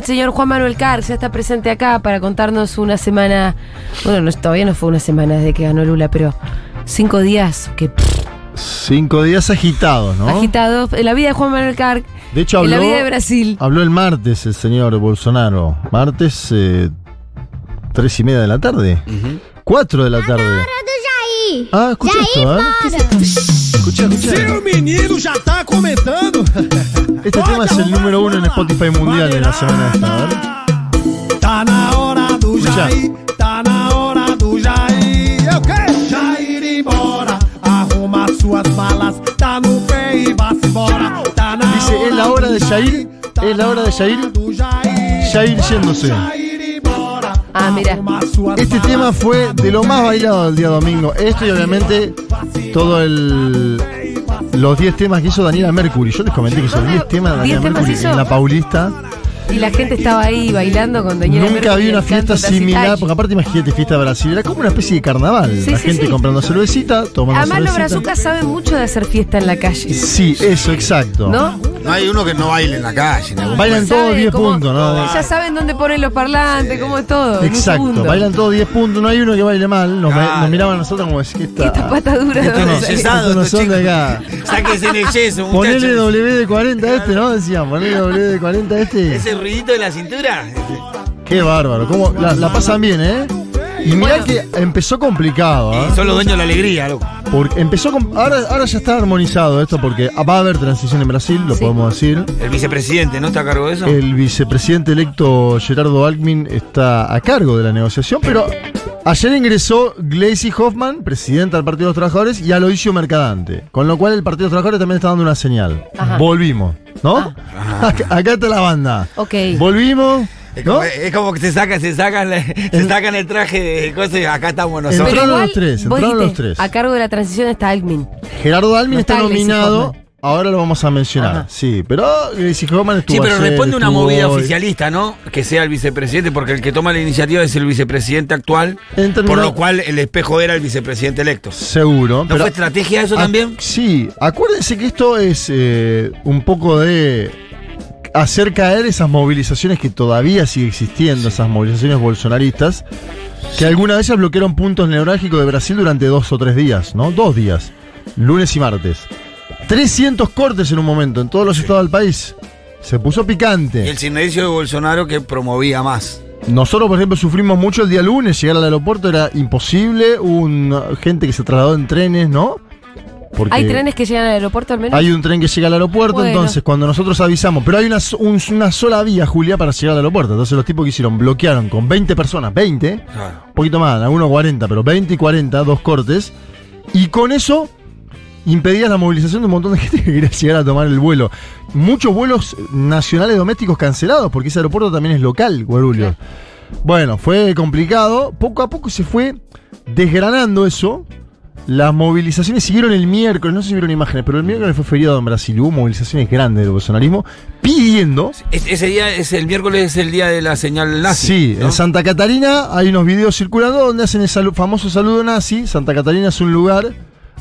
El señor Juan Manuel Carr ya está presente acá para contarnos una semana. Bueno, no, todavía no fue una semana desde que ganó Lula, pero cinco días que pff, Cinco días agitados, ¿no? agitados. En la vida de Juan Manuel Carr, De hecho, en habló, la vida de Brasil. habló el martes el señor Bolsonaro. Martes, eh, tres y media de la tarde. Cuatro de la tarde. Ah, escucha esto, ¿eh? Escucha, escucha. Seu menino já tá comentando. Este tema es el número uno en Spotify mundial en la semana esta. Tá na hora do. Jair, tá na hora do Jair. É o quê? Jair embora, arruma suas malas, tá no pé e vá-se embora. Tá na Dice, es la hora de Jair, es la hora de Jair. Jair yéndose. Embora, Ah, mira. Este tema fue de lo más bailado del día domingo. Esto y obviamente todo el. Los 10 temas que hizo Daniela Mercury. Yo les comenté que hizo 10 temas de 10 Daniela temas Mercury hizo. en la Paulista. Y la gente estaba ahí bailando con Daniela Nunca Mercury vi una fiesta similar, porque aparte imagínate fiesta de Brasil, era como una especie de carnaval. Sí, la sí, gente sí. comprando cervecita, tomando Además, los cervecita. brazucas saben mucho de hacer fiesta en la calle. Sí, eso, exacto. ¿No? No hay uno que no baile en la calle. en Bailan todos 10 cómo- puntos, ¿no? Ya saben dónde ponen los parlantes, cómo es todo. Exacto, bailan todos 10 puntos, no hay uno que baile mal. Nos, Claro. nos miraban a nosotros como si que ¿Qué está. esta pata dura? Esto ¿Dónde no sabe, no son de acá. Sáquense en el yeso, Ponele muchachos. WD-40 a este, ¿no? Decían, ponele WD-40 a este. Ese ruidito de la cintura. Qué bárbaro, cómo la, la pasan bien, ¿eh? Y mirá que empezó complicado, ¿ah? Y son los dueños de la alegría, loco. Porque empezó con, ahora, ahora ya está armonizado esto porque va a haber transición en Brasil, lo Sí. podemos decir. El vicepresidente, ¿no está a cargo de eso? El vicepresidente electo Gerardo Alckmin está a cargo de la negociación, pero ayer ingresó Gleisi Hoffman, presidenta del Partido de los Trabajadores, y Aloisio Mercadante. Con lo cual el Partido de los Trabajadores también está dando una señal. Ajá. Volvimos, ¿no? Acá, acá está la banda. Ok. Volvimos, Es ¿no? como, es como que se sacan, se sacan, la- se sacan el traje de cosas y acá estamos nosotros. Entraron igual, los tres, entraron los tres. A cargo de la transición está Alckmin. Gerardo Alckmin No está, nominado. Ahora lo vamos a mencionar. Ajá. Sí, pero Gleisi Hoffman estuvo Sí, pero ayer, responde una movida hoy. oficialista, ¿no? Que sea el vicepresidente, porque el que toma la iniciativa es el vicepresidente actual, por lo cual el espejo era el vicepresidente electo. Seguro. ¿No pero- fue estrategia eso también? Sí, acuérdense que esto es eh, un poco de hacer caer esas movilizaciones que todavía sigue existiendo, esas movilizaciones bolsonaristas, que algunas de ellas bloquearon puntos neurálgicos de Brasil durante dos o tres días, ¿no? Dos días, lunes y martes. 300 cortes en un momento en todos los estados del país. Se puso Y picante. el silencio de Bolsonaro que promovía más. Nosotros, por ejemplo, sufrimos mucho el día lunes, llegar al aeropuerto era imposible, hubo una- gente que se trasladó en trenes, ¿no? Porque ¿Hay trenes que llegan al aeropuerto al menos? Hay un tren que llega al aeropuerto, Bueno. entonces cuando nosotros avisamos, pero hay una, so- un- una sola vía, Julia, para llegar al aeropuerto. Entonces los tipos que hicieron, bloquearon con 20 personas, 20, Claro. un poquito más, algunos 40, pero 20 y 40, dos cortes, y con eso impedías la movilización de un montón de gente que quería llegar a tomar el vuelo. Muchos vuelos nacionales domésticos cancelados, porque ese aeropuerto también es local, Guarulhos. Bueno, fue complicado, poco a poco se fue desgranando eso. Las movilizaciones siguieron el miércoles, no sé si vieron imágenes, pero el miércoles fue feriado en Brasil. Hubo movilizaciones grandes del bolsonarismo pidiendo. Es- ese día, es el miércoles es el día de la señal nazi. Sí, ¿no? en Santa Catarina hay unos videos circulando donde hacen el salu- famoso saludo nazi. Santa Catarina es un lugar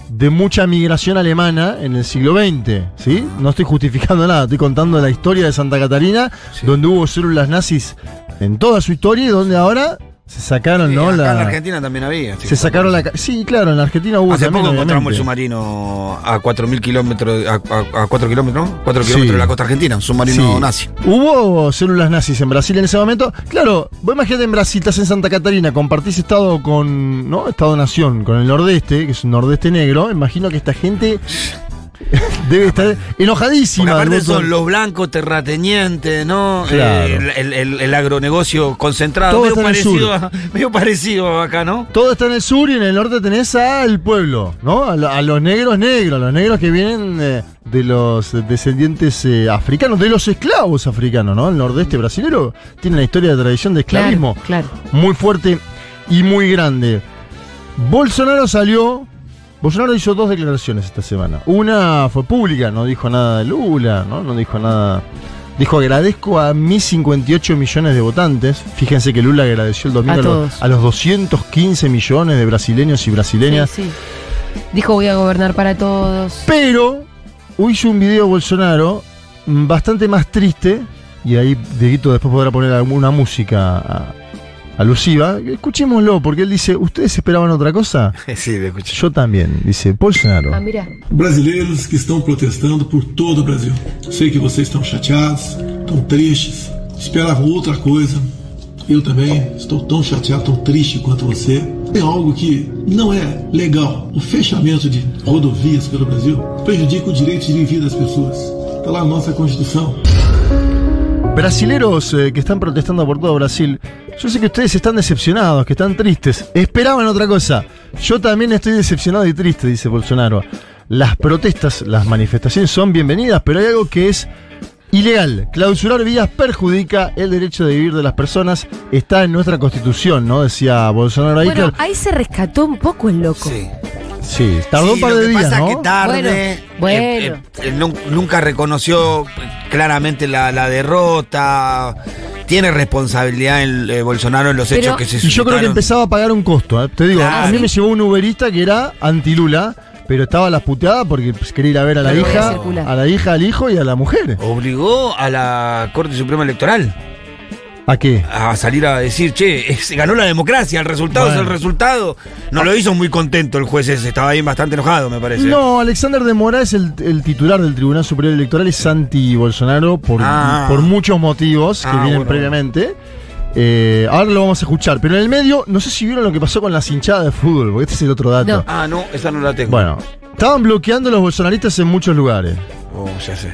de mucha migración alemana en el siglo XX, ¿sí? No estoy justificando nada, estoy contando la historia de Santa Catarina, donde hubo células nazis en toda su historia y donde ahora se sacaron, Sí, ¿no? acá La- en la Argentina también había. se sacaron la... Sí, claro, en la Argentina hubo Hace también, poco encontramos el obviamente. submarino a 4.000 kilómetros, a, a, a 4 kilómetros, ¿no? 4 Sí. kilómetros de la costa argentina, un submarino Sí. nazi. Hubo células nazis en Brasil en ese momento. Claro, vos imagínate en Brasil, estás en Santa Catarina, compartís estado con, ¿no? Estado-nación, con el nordeste, que es un nordeste negro. Imagino que esta gente debe estar enojadísima. Porque aparte son los blancos terratenientes, ¿no? Claro. Eh, el, el- el agronegocio concentrado. Todo Medio está en el parecido, sur. a, medio parecido acá, ¿no? Todo está en el sur y en el norte tenés al pueblo, ¿no? A, lo- a los negros negros, a los negros que vienen eh, de los descendientes eh, africanos, de los esclavos africanos, ¿no? El nordeste brasilero tiene una historia de tradición de esclavismo Claro, claro. muy fuerte y muy grande. Bolsonaro salió. Bolsonaro hizo dos declaraciones esta semana. Una fue pública, no dijo nada de Lula, ¿no? No dijo nada. Dijo agradezco a mis 58 millones de votantes. Fíjense que Lula agradeció el domingo A a, los, a los 215 millones de brasileños y brasileñas. Sí, sí. Dijo voy a gobernar para todos. Pero hizo un video Bolsonaro mm, bastante más triste. Y ahí Dieguito después podrá poner alguna música alusiva. Escuchémoslo, porque él dice: ¿Ustedes esperaban otra cosa? Sí, lo escuché. Yo también, dice Bolsonaro. Ah, mira. Brasileiros que estão protestando por todo o Brasil. Sei que vocês estão chateados, estão tristes, esperavam outra coisa. Eu também estou tão chateado, tão triste quanto você. Tem algo que não é legal. O fechamento de rodovias pelo Brasil prejudica o direito de vida das pessoas. Está lá na nossa Constituição. Brasileros eh, que están protestando por todo Brasil, yo sé que ustedes están decepcionados, que están tristes, esperaban otra cosa. Yo también estoy decepcionado y triste, dice Bolsonaro. Las protestas, las manifestaciones son bienvenidas, pero hay algo que es ilegal. Clausurar vías perjudica el derecho de vivir de las personas. Está en nuestra constitución, ¿no? Decía Bolsonaro ahí. Bueno, ahí se rescató un poco el loco. Sí. Sí, tardó un par lo de que días, pasa ¿no? es que tarde. Bueno, eh, bueno. eh, eh, nun- nunca reconoció claramente la, la derrota. Tiene responsabilidad el eh, Bolsonaro en los Pero- hechos que se Y yo creo que suscitaron. empezaba a pagar un costo. ¿eh? Te digo, Claro. a mí me llevó un uberista que era anti-Lula, pero estaba las puteadas porque pues, quería ir a ver a la Pero hija, a la hija, al hijo y a la mujer. Obligó a la Corte Suprema Electoral ¿A qué? a salir a decir, che, se ganó la democracia, el resultado Bueno. es el resultado. No lo hizo muy contento el juez ese, estaba ahí bastante enojado, me parece. No, Alexander de Moraes, el, el titular del Tribunal Superior Electoral, es anti-Bolsonaro por, Ah. por muchos motivos que Ah, vienen bueno. previamente. Eh, ahora lo vamos a escuchar, pero en el medio, no sé si vieron lo que pasó con las hinchadas de fútbol, porque este es el otro dato. No. Ah, no, esa no la tengo. Bueno, estaban bloqueando a los bolsonaristas en muchos lugares. Oh, ya sé.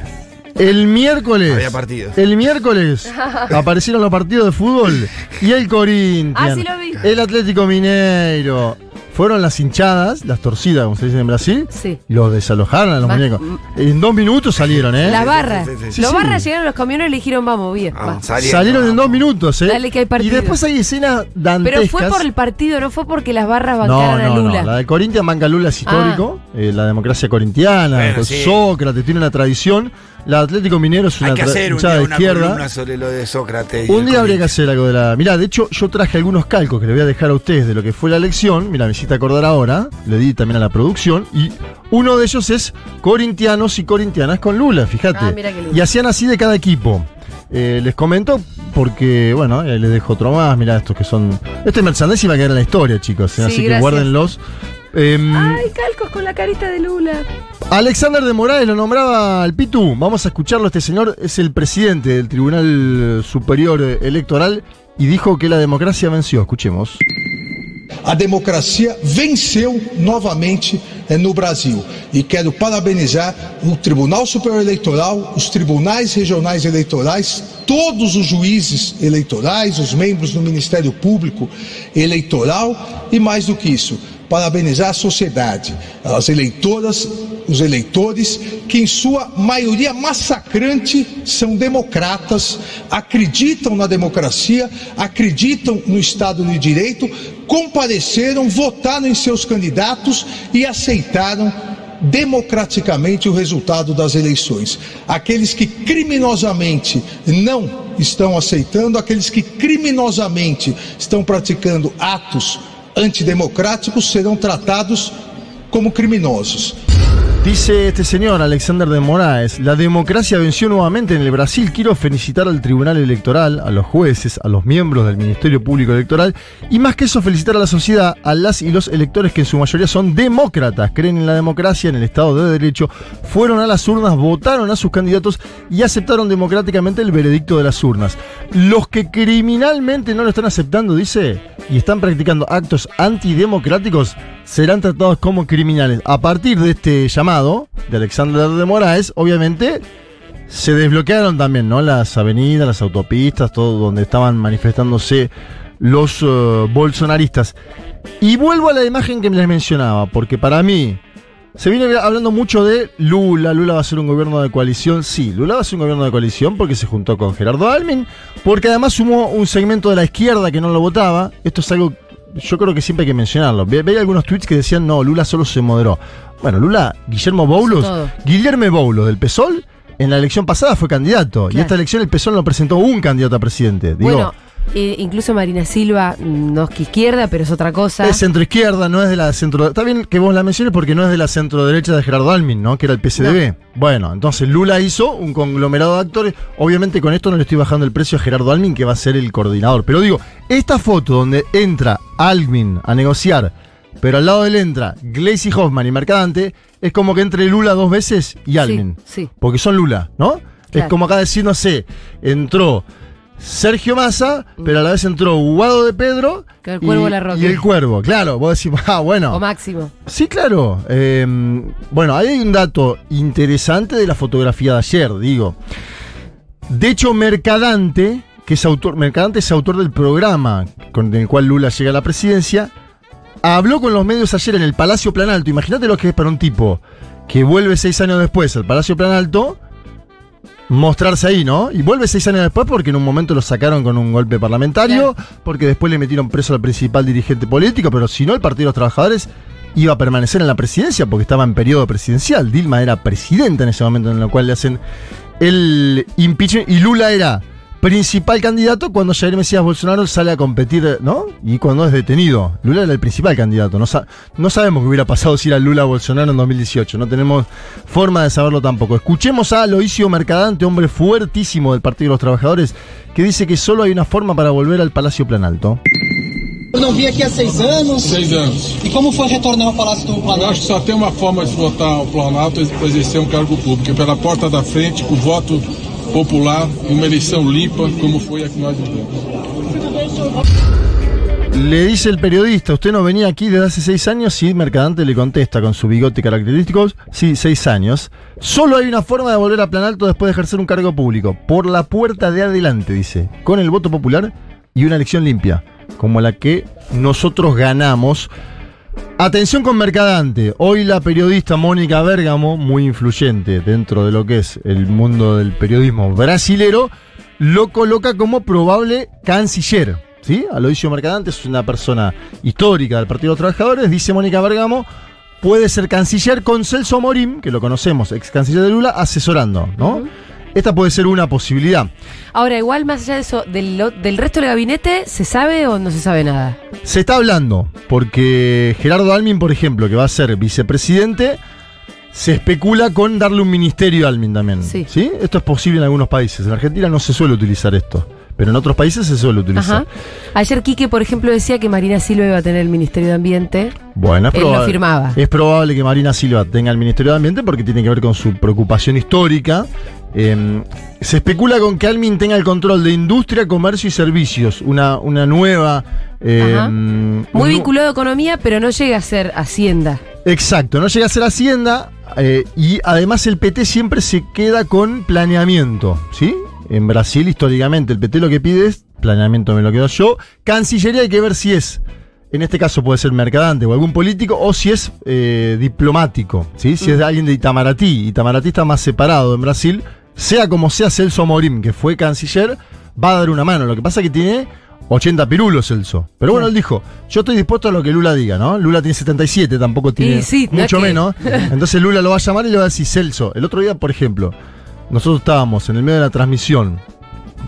El miércoles. Había partidos. El miércoles aparecieron los partidos de fútbol y el Corinthians. Ah, sí lo vi. El Atlético Mineiro. Fueron las hinchadas, las torcidas, como se dice en Brasil. Sí. Los desalojaron a los Va- muñecos. En dos minutos salieron, ¿eh? Las barras. sí, sí, sí. Los Sí, sí. barras llegaron a los camiones y le dijeron, vamos, bien. Ah, va. salieron. Salieron en dos minutos, ¿eh? Dale que hay partido. Y después hay escenas dantescas. Pero fue por el partido, no fue porque las barras bancaran no, a no. Lula. La de Corinthians banca Lula es histórico. eh, la democracia corintiana, Bueno, con sí. Sócrates, tiene una tradición. La Atlético Minero es una Hay que tra- hacer un hinchada día de una izquierda. columna sobre lo de Sócrates. Un día habría que hacer algo de la. Mirá, de hecho, yo traje algunos calcos que le voy a dejar a ustedes de lo que fue la elección. Mira, me hiciste acordar ahora. Le di también a la producción. Y uno de ellos es corintianos y corintianas con Lula, fíjate. Ah, y hacían así de cada equipo. Eh, les comento porque, bueno, eh, les dejo otro más. Mirá, estos que son. Este merchandising va a quedar en la historia, chicos. eh, Sí, así que guárdenlos. Em, Ay, calcos con la carita de Lula. Alexander de Moraes lo nombraba al Pitu. Vamos a escucharlo. Este señor es el presidente del Tribunal Superior Electoral y dijo que la democracia venció. Escuchemos. A democracia venceu novamente eh, no Brasil. E quero parabenizar o Tribunal Superior Eleitoral, os tribunais regionais eleitorais, todos os juízes eleitorais, os membros do Ministério Público Eleitoral e mais do que isso, parabenizar a sociedade, as eleitoras, os eleitores, que em sua maioria massacrante são democratas, acreditam na democracia, acreditam no Estado de Direito, compareceram, votaram em seus candidatos e aceitaram democraticamente o resultado das eleições. Aqueles que criminosamente não estão aceitando, aqueles que criminosamente estão praticando atos antidemocráticos serão tratados como criminosos. Dice este señor, Alexander de Moraes, la democracia venció nuevamente en el Brasil. Quiero felicitar al Tribunal Electoral, a los jueces, a los miembros del Ministerio Público Electoral y más que eso felicitar a la sociedad, a las y los electores que en su mayoría son demócratas, creen en la democracia, en el Estado de Derecho, fueron a las urnas, votaron a sus candidatos y aceptaron democráticamente el veredicto de las urnas. Los que criminalmente no lo están aceptando, dice, y están practicando actos antidemocráticos, serán tratados como criminales. A partir de este llamado de Alexander de Moraes, obviamente se desbloquearon también, ¿no? Las avenidas, las autopistas, todo donde estaban manifestándose los eh, bolsonaristas. Y vuelvo a la imagen que les mencionaba, porque para mí se viene hablando mucho de Lula. Lula va a ser un gobierno de coalición. Sí, Lula va a ser un gobierno de coalición porque se juntó con Gerardo Almin, porque además sumó un segmento de la izquierda que no lo votaba. Esto es algo yo creo que siempre hay que mencionarlo. Ve- Veía algunos tweets que decían, no, Lula solo se moderó. Bueno, Lula, Guillermo Boulos. Guillermo Boulos del PSOL, en la elección pasada fue candidato. Y esta elección el PSOL no presentó un candidato a presidente. Digo, bueno, eh, incluso Marina Silva, mm, no es que izquierda, pero es otra cosa. es centro izquierda, no es de la centro. Está bien que vos la menciones porque no es de la centro derecha de Gerardo Almin, ¿no? Que era el PSDB. Bueno, entonces Lula hizo un conglomerado de actores. Obviamente con esto no le estoy bajando el precio a Gerardo Almin, que va a ser el coordinador. Pero digo, esta foto donde entra Almin a negociar, pero al lado de él entra Gleisi Hoffman y Mercadante, es como que entre Lula dos veces y Almin. sí. Porque son Lula, ¿no? Es como acá decir, no sé, entró Sergio Massa, pero a la vez entró Guado de Pedro Que el Cuervo y, Larroque. y el cuervo, claro. Vos decís, ah, bueno. O Máximo. Sí, claro. Eh, bueno, ahí hay un dato interesante de la fotografía de ayer, digo. De hecho, Mercadante, que es autor, Mercadante es autor del programa con el cual Lula llega a la presidencia, habló con los medios ayer en el Palacio Plan Alto. Imagínate lo que es para un tipo que vuelve seis años después al Palacio Plan Alto, mostrarse ahí, ¿no? Y vuelve seis años después porque en un momento lo sacaron con un golpe parlamentario, porque después le metieron preso al principal dirigente político, pero si no, el Partido de los Trabajadores iba a permanecer en la presidencia porque estaba en periodo presidencial. Dilma era presidenta en ese momento en el cual le hacen el impeachment y Lula era principal candidato cuando Jair Mesías Bolsonaro sale a competir, ¿no? Y cuando es detenido. Lula era el principal candidato. No, sa- no sabemos qué hubiera pasado si era Lula Bolsonaro en 2018. No tenemos forma de saberlo tampoco. Escuchemos a Aloisio Mercadante, hombre fuertísimo del Partido de los Trabajadores, que dice que solo hay una forma para volver al Palacio Planalto. Eu não vi aqui há seis anos. Seis anos. E como foi retornar ao Palácio do Eu Planalto? acho que só tem uma forma de votar ao Planalto para exercer um cargo público, é pela porta da frente, com voto popular, uma eleição limpa, como foi a que nós. Le dice el periodista, ¿usted no venía aquí desde hace seis años? Y Mercadante le contesta con su bigote característico, sí, seis años. Solo hay una forma de volver a Planalto después de ejercer un cargo público, por la puerta de adelante, dice, con el voto popular y una elección limpia, como la que nosotros ganamos. Atención con Mercadante. Hoy la periodista Mónica Bergamo, muy influyente dentro de lo que es el mundo del periodismo brasilero, lo coloca como probable canciller. ¿Sí? Aloisio Mercadante es una persona histórica del Partido de Trabajadores, dice Mónica Bergamo, puede ser canciller con Celso Morim, que lo conocemos, ex canciller de Lula, asesorando, ¿no? Esta puede ser una posibilidad. Ahora, igual más allá de eso, del, lo- del resto del gabinete, ¿se sabe o no se sabe nada? Se está hablando, porque Gerardo Almin, por ejemplo, que va a ser vicepresidente, se especula con darle un ministerio a Almin también. Sí. Esto es posible en algunos países. En Argentina no se suele utilizar esto, pero en otros países se suele utilizar. Ajá. Ayer Quique, por ejemplo, decía que Marina Silva iba a tener el Ministerio de Ambiente. Bueno, es Él lo probable. firmaba. Es probable que Marina Silva tenga el Ministerio de Ambiente porque tiene que ver con su preocupación histórica. Eh, se especula con que Almin tenga el control de industria, comercio y servicios. Una, una nueva. eh, un Muy vinculado a economía, pero no llega a ser Hacienda. Exacto, no llega a ser Hacienda eh, y además el PT siempre se queda con planeamiento, ¿sí? En Brasil, históricamente, el PT lo que pide es planeamiento, me lo quedo yo. Cancillería hay que ver si es, en este caso puede ser mercadante o algún político, o si es eh, diplomático, ¿sí? Si es de alguien de Itamaraty. Itamaraty está más separado en Brasil. Sea como sea Celso Morim, que fue canciller, va a dar una mano. Lo que pasa es que tiene 80 pirulos Celso. Pero bueno, él dijo, yo estoy dispuesto a lo que Lula diga, ¿no? Lula tiene 77, tampoco tiene sí, mucho menos. Entonces Lula lo va a llamar y le va a decir, Celso, el otro día, por ejemplo, nosotros estábamos en el medio de la transmisión,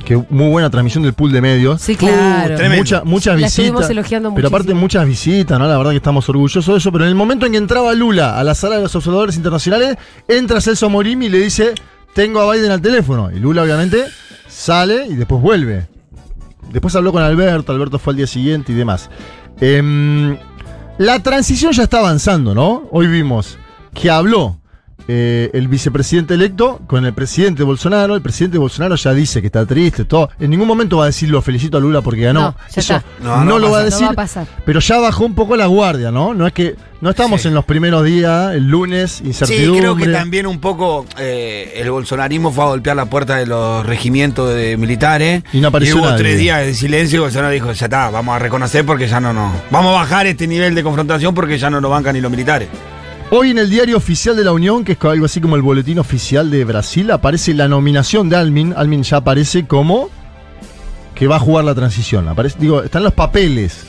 que muy buena transmisión del pool de medios. Sí, claro. tremendo. Mucha- muchas La visitas. estuvimos elogiando Pero aparte muchas visitas, ¿no? La verdad que estamos orgullosos de eso. Pero en el momento en que entraba Lula a la sala de los observadores internacionales, entra Celso Morim y le dice, tengo a Biden al teléfono. Y Lula obviamente sale y después vuelve. Después habló con Alberto, Alberto fue al día siguiente y demás. Em, la transición ya está avanzando, ¿no? Hoy vimos que habló eh, el vicepresidente electo con el presidente Bolsonaro. El presidente Bolsonaro ya dice que está triste, todo. En ningún momento va a decir lo felicito a Lula porque ganó. No, ya Eso está. no, No, no lo va a decir. No va a pasar. Pero ya bajó un poco la guardia, ¿no? No es que no estamos Sí. en los primeros días, el lunes, Sí, incertidumbre. creo que también un poco eh, el bolsonarismo fue a golpear la puerta de los regimientos de militares. Y no apareció hubo nadie. tres días de silencio y Bolsonaro dijo, ya está, vamos a reconocer porque ya no nos... Vamos a bajar este nivel de confrontación porque ya no nos bancan ni los militares. Hoy en el diario oficial de la Unión, que es algo así como el boletín oficial de Brasil, aparece la nominación de Almin. Almin ya aparece como que va a jugar la transición. Aparece, digo, están los papeles.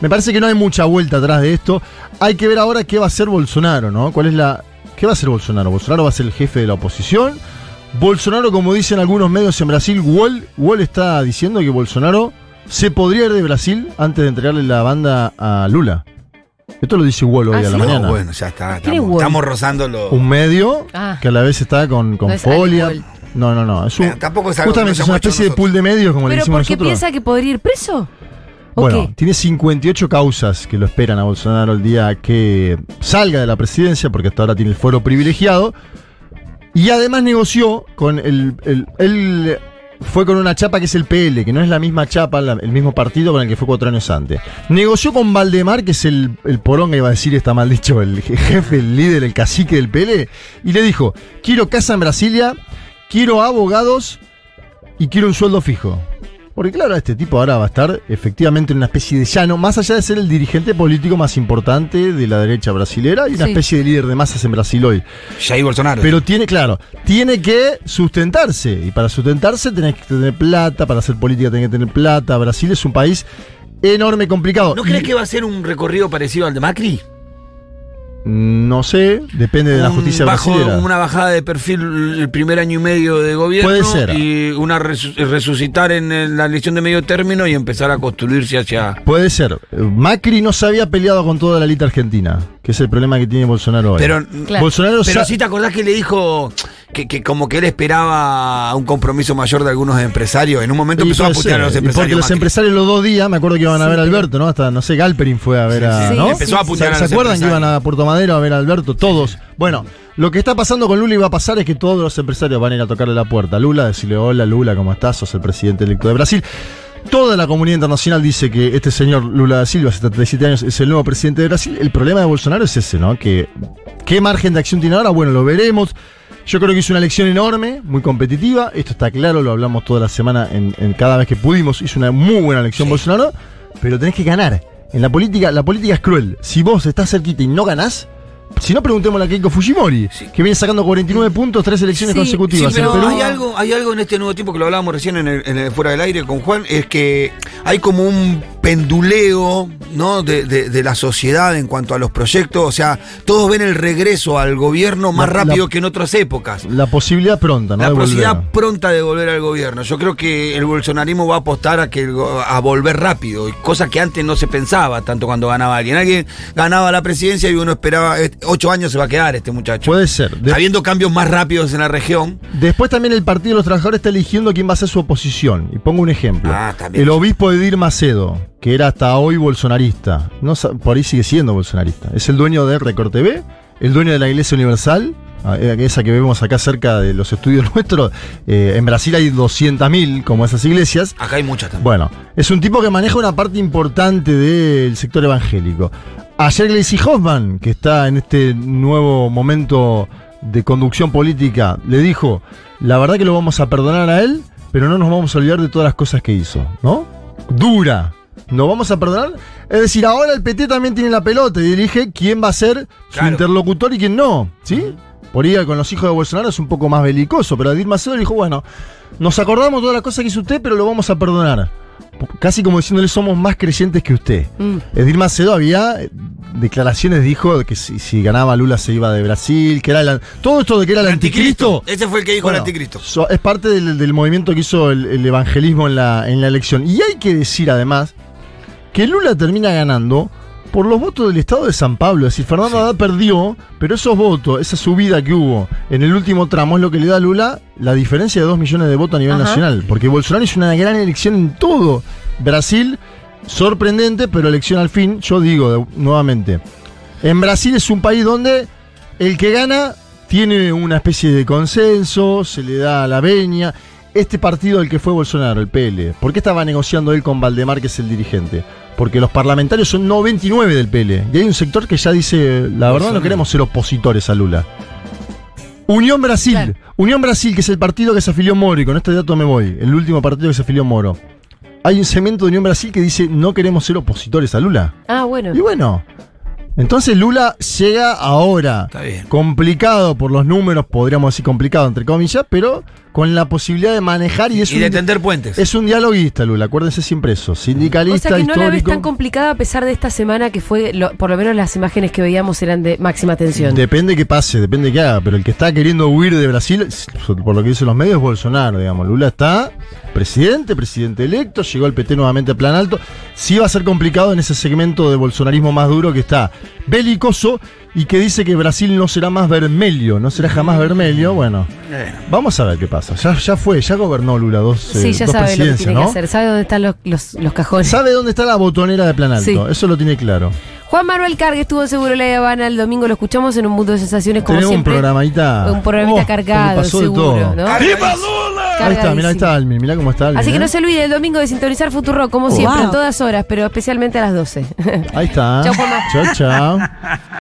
Me parece que no hay mucha vuelta atrás de esto. Hay que ver ahora qué va a hacer Bolsonaro, ¿no? ¿Cuál es la. ¿Qué va a hacer Bolsonaro? Bolsonaro va a ser el jefe de la oposición. Bolsonaro, como dicen algunos medios en Brasil, Wall, Wall está diciendo que Bolsonaro se podría ir de Brasil antes de entregarle la banda a Lula. Esto lo dice Wall hoy Ah, a la ¿sí? mañana. No, bueno, ya está. ¿Quién es Estamos, estamos rozando lo. Un medio Ah. que a la vez está con, con No folia. No, no, no. Es un, tampoco es algo que justamente es una especie de pool de medios, como le ¿Pero decimos nosotros. piensa que podría ir preso? ¿O Bueno, qué? tiene 58 causas que lo esperan a Bolsonaro el día que salga de la presidencia, porque hasta ahora tiene el foro privilegiado. Y además negoció con el. el- fue con una chapa que es el PL, que no es la misma chapa, el mismo partido con el que fue cuatro años antes. Negoció con Valdemar, que es el, el porón, iba a decir, está mal dicho, el jefe, el líder, el cacique del PL, y le dijo: Quiero casa en Brasilia, quiero abogados y quiero un sueldo fijo. Porque claro, este tipo ahora va a estar efectivamente en una especie de llano, más allá de ser el dirigente político más importante de la derecha brasilera y una Sí. especie de líder de masas en Brasil hoy. Jair Bolsonaro. Pero tiene, claro, tiene que sustentarse. Y para sustentarse tenés que tener plata, para hacer política tenés que tener plata. Brasil es un país enorme, complicado. ¿No Y- crees que va a ser un recorrido parecido al de Macri? No sé, depende de la justicia bajo- brasilera. Una bajada de perfil el primer año y medio de gobierno. Puede ser. Y una resu- resucitar en la elección de medio término y empezar a construirse hacia. Puede ser. Macri no se había peleado con toda la élite argentina, que es el problema que tiene Bolsonaro hoy. Pero, Claro. Bolsonaro pero sí te acordás que le dijo que, que como que él esperaba un compromiso mayor de algunos empresarios. En un momento Y empezó a putear a los Y empresarios. porque los empresarios los dos días, me acuerdo que iban a Sí, ver a Alberto, ¿no? Hasta, no sé, Galperin fue a ver a. sí, ¿no? empezó a putear ¿Se, a se los acuerdan que iban a Puerto Madero a ver a Alberto? Todos. Bueno, lo que está pasando con Lula y va a pasar es que todos los empresarios van a ir a tocarle la puerta a Lula, decirle: Hola Lula, ¿cómo estás? Sos el presidente electo de Brasil. Toda la comunidad internacional dice que este señor Lula da Silva, 77 años, es el nuevo presidente de Brasil. El problema de Bolsonaro es ese, ¿no? Que ¿Qué margen de acción tiene ahora? Bueno, lo veremos. Yo creo que hizo una elección enorme, muy competitiva. Esto está claro, lo hablamos toda la semana en, en cada vez que pudimos. Hizo una muy buena elección Bolsonaro, pero tenés que ganar. En la política, la política es cruel. Si vos estás cerquita y no ganás, si no preguntémosle a Keiko Fujimori, que viene sacando 49 puntos, tres elecciones Sí, Sí, consecutivas. pero en Perú. hay algo, hay algo en este nuevo tiempo que lo hablábamos recién en el, en el fuera del aire con Juan, es que hay como un penduleo ¿no? de, de- de la sociedad en cuanto a los proyectos. O sea, todos ven el regreso al gobierno más La- rápido la- que en otras épocas. La posibilidad pronta, ¿no? La de volver. posibilidad pronta de volver al gobierno. Yo creo que el bolsonarismo va a apostar a que a volver rápido, cosa que antes no se pensaba tanto cuando ganaba alguien. Alguien ganaba la presidencia y uno esperaba, ocho años se va a quedar este muchacho. Puede ser. De- Habiendo cambios más rápidos en la región, Después también el Partido de los Trabajadores está eligiendo quién va a ser su oposición. Y pongo un ejemplo. Ah, también. El obispo Edir Macedo, que era hasta hoy bolsonarista, no, por ahí sigue siendo bolsonarista. Es el dueño de Record TV, el dueño de la Iglesia Universal, esa que vemos acá cerca de los estudios nuestros. Eh, en Brasil hay 200.000 como esas iglesias. acá hay muchas también. Bueno, es un tipo que maneja una parte importante del sector evangélico. Ayer Gleisi Hoffman, que está en este nuevo momento de conducción política, le dijo, la verdad que lo vamos a perdonar a él, pero no nos vamos a olvidar de todas las cosas que hizo, ¿no? Dura. ¿No vamos a perdonar? Es decir, ahora el PT también tiene la pelota y elige quién va a ser su interlocutor y quién no, ¿sí? Por ahí con los hijos de Bolsonaro es un poco más belicoso, pero Edith Macedo dijo, bueno, nos acordamos de todas las cosas que hizo usted, pero lo vamos a perdonar. Casi como diciéndole, somos más creyentes que usted. Mm. Edil Macedo había eh, declaraciones, dijo que si, si ganaba Lula se iba de Brasil, que era el, todo esto de que era el, anticristo. Ese fue el que dijo Bueno, el anticristo. so- es parte del, del movimiento que hizo el, el evangelismo en la, en la elección. Y hay que decir además que Lula termina ganando por los votos del estado de San Pablo. Es decir, Fernando Haddad perdió, pero esos votos, esa subida que hubo en el último tramo es lo que le da a Lula la diferencia de 2 millones de votos a nivel Ajá. nacional. Porque Bolsonaro hizo una gran elección en todo Brasil. Sorprendente, pero elección al fin. Yo digo nuevamente, en Brasil es un país donde el que gana tiene una especie de consenso, se le da la veña. Este partido del que fue Bolsonaro, el PL, ¿por qué estaba negociando él con Valdemar, que es el dirigente? Porque los parlamentarios son 99 del PL. Y hay un sector que ya dice, la verdad no queremos ser opositores a Lula. Unión Brasil. Claro. Unión Brasil, que es el partido que se afilió Moro, y con este dato me voy, el último partido que se afilió Moro. Hay un segmento de Unión Brasil que dice, no queremos ser opositores a Lula. Ah, bueno. Y bueno, entonces Lula llega ahora. Está bien. Complicado por los números, podríamos decir complicado entre comillas, pero con la posibilidad de manejar y es Y un, de tender puentes. es un dialoguista, Lula, acuérdense siempre eso. O Sindicalista, sea que no la ves histórico. tan complicada a pesar de esta semana que fue, lo- por lo menos las imágenes que veíamos eran de máxima tensión. Depende que pase, depende que haga, pero el que está queriendo huir de Brasil, por lo que dicen los medios, es Bolsonaro, digamos. Lula está presidente, presidente electo, llegó el PT nuevamente a plan alto. Sí va a ser complicado en ese segmento de bolsonarismo más duro que está belicoso y que dice que Brasil no será más vermelho, no será jamás vermelho. Bueno, Bueno. vamos a ver qué pasa. Ya, ya fue, ya gobernó Lula dos, eh, sí, ya dos sabe lo que presidencias, tiene que ¿no? hacer. Sabe dónde están los, los, los cajones. Sabe dónde está la botonera de plan alto, Sí. eso lo tiene claro. Juan Manuel Cargue estuvo en Seguro La Habana el domingo, lo escuchamos en un mundo de sensaciones como Tenemos un siempre. programita. Un programita Oh, cargado, pasó de seguro, todo. ¿no? ¡Viva Lula! Ahí está, mirá, ahí está Almin, mirá cómo está Almin. Así que ¿eh? no se olvide el domingo de sintonizar Futuro, como Oh. siempre, Wow. en todas horas, pero especialmente a las 12. Ahí está. Chau, Juanma. Chao, chao.